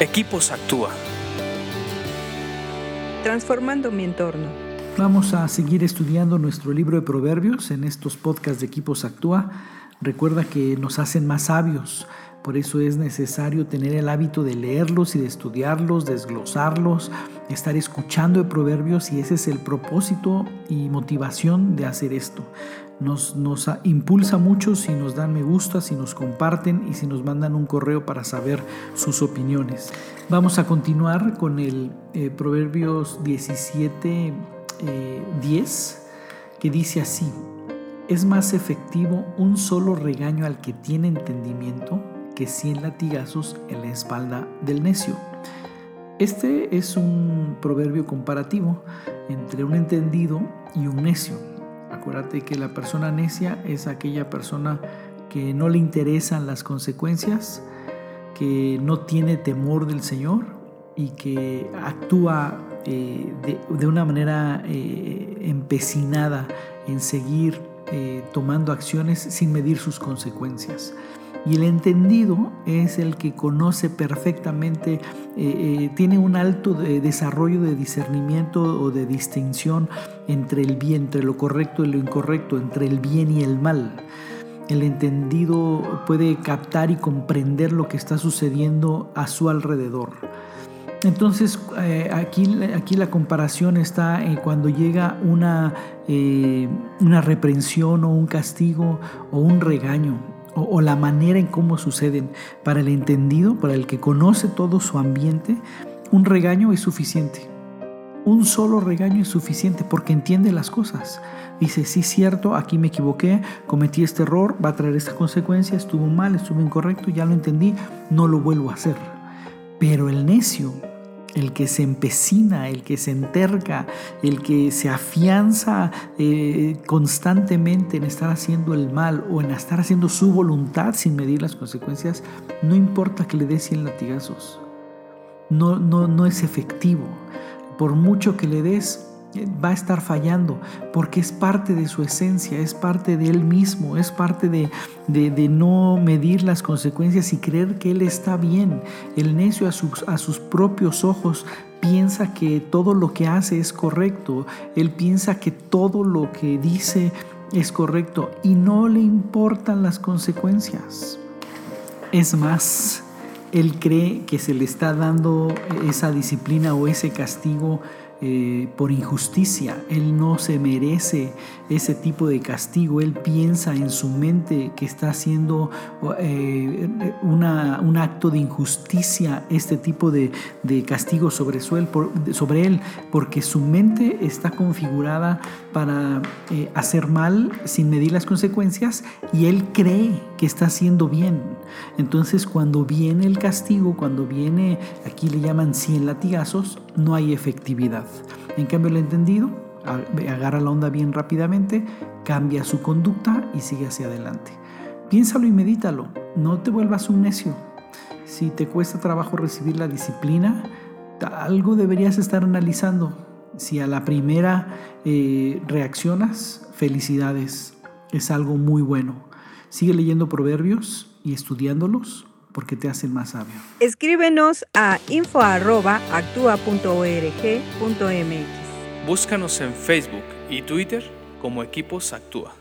Equipos Actúa. Transformando mi entorno. Vamos a seguir estudiando nuestro libro de proverbios en estos podcasts de Equipos Actúa. Recuerda que nos hacen más sabios, por eso es necesario tener el hábito de leerlos y de estudiarlos, desglosarlos, estar escuchando de proverbios y ese es el propósito y motivación de hacer esto. Nos, nos impulsa mucho si nos dan me gusta, si nos comparten y si nos mandan un correo para saber sus opiniones. Vamos a continuar con el eh, Proverbios 17, 10, eh, que dice así, es más efectivo un solo regaño al que tiene entendimiento que 100 latigazos en la espalda del necio. Este es un proverbio comparativo entre un entendido y un necio. Acuérdate que la persona necia es aquella persona que no le interesan las consecuencias, que no tiene temor del Señor y que actúa eh, de, una manera eh, empecinada en seguir eh, tomando acciones sin medir sus consecuencias. Y el entendido es el que conoce perfectamente, eh, eh, tiene un alto desarrollo de discernimiento o de distinción entre el bien, entre lo correcto y lo incorrecto, entre el bien y el mal. El entendido puede captar y comprender lo que está sucediendo a su alrededor. Entonces, eh, aquí, aquí, la comparación está cuando llega una, una reprensión o un castigo o un regaño o, la manera en cómo suceden. Para el entendido, para el que conoce todo su ambiente, un regaño es suficiente. Un solo regaño es suficiente porque entiende las cosas. Dice, sí, cierto, aquí me equivoqué, cometí este error, va a traer esta consecuencia, estuvo mal, estuvo incorrecto, ya lo entendí, no lo vuelvo a hacer. Pero el necio el que se empecina, el que se enterca, el que se afianza eh, constantemente en estar haciendo el mal o en estar haciendo su voluntad sin medir las consecuencias, no importa que le dé 100 latigazos. No, no, no es efectivo. Por mucho que le des, va a estar fallando porque es parte de su esencia, es parte de él mismo, es parte de, de, no medir las consecuencias y creer que él está bien. El necio a sus, a sus propios ojos piensa que todo lo que hace es correcto, él piensa que todo lo que dice es correcto y no le importan las consecuencias. Es más, él cree que se le está dando esa disciplina o ese castigo eh, por injusticia. Él no se merece ese tipo de castigo. Él piensa en su mente que está haciendo eh, un acto de injusticia, este tipo de, castigo sobre, sobre, él, porque su mente está configurada para eh, hacer mal sin medir las consecuencias y él cree que está haciendo bien. Entonces cuando viene el castigo, cuando viene, aquí le llaman 100 latigazos, no hay efectividad. En cambio el entendido agarra la onda bien rápidamente, cambia su conducta y sigue hacia adelante. Piénsalo y medítalo, no te vuelvas un necio. Si te cuesta trabajo recibir la disciplina, algo deberías estar analizando. Si a la primera eh, reaccionas, felicidades, es algo muy bueno. Sigue leyendo proverbios y estudiándolos porque te hacen más sabio. Escríbenos a info.actua.org.mx. Búscanos en Facebook y Twitter como Equipos Actúa.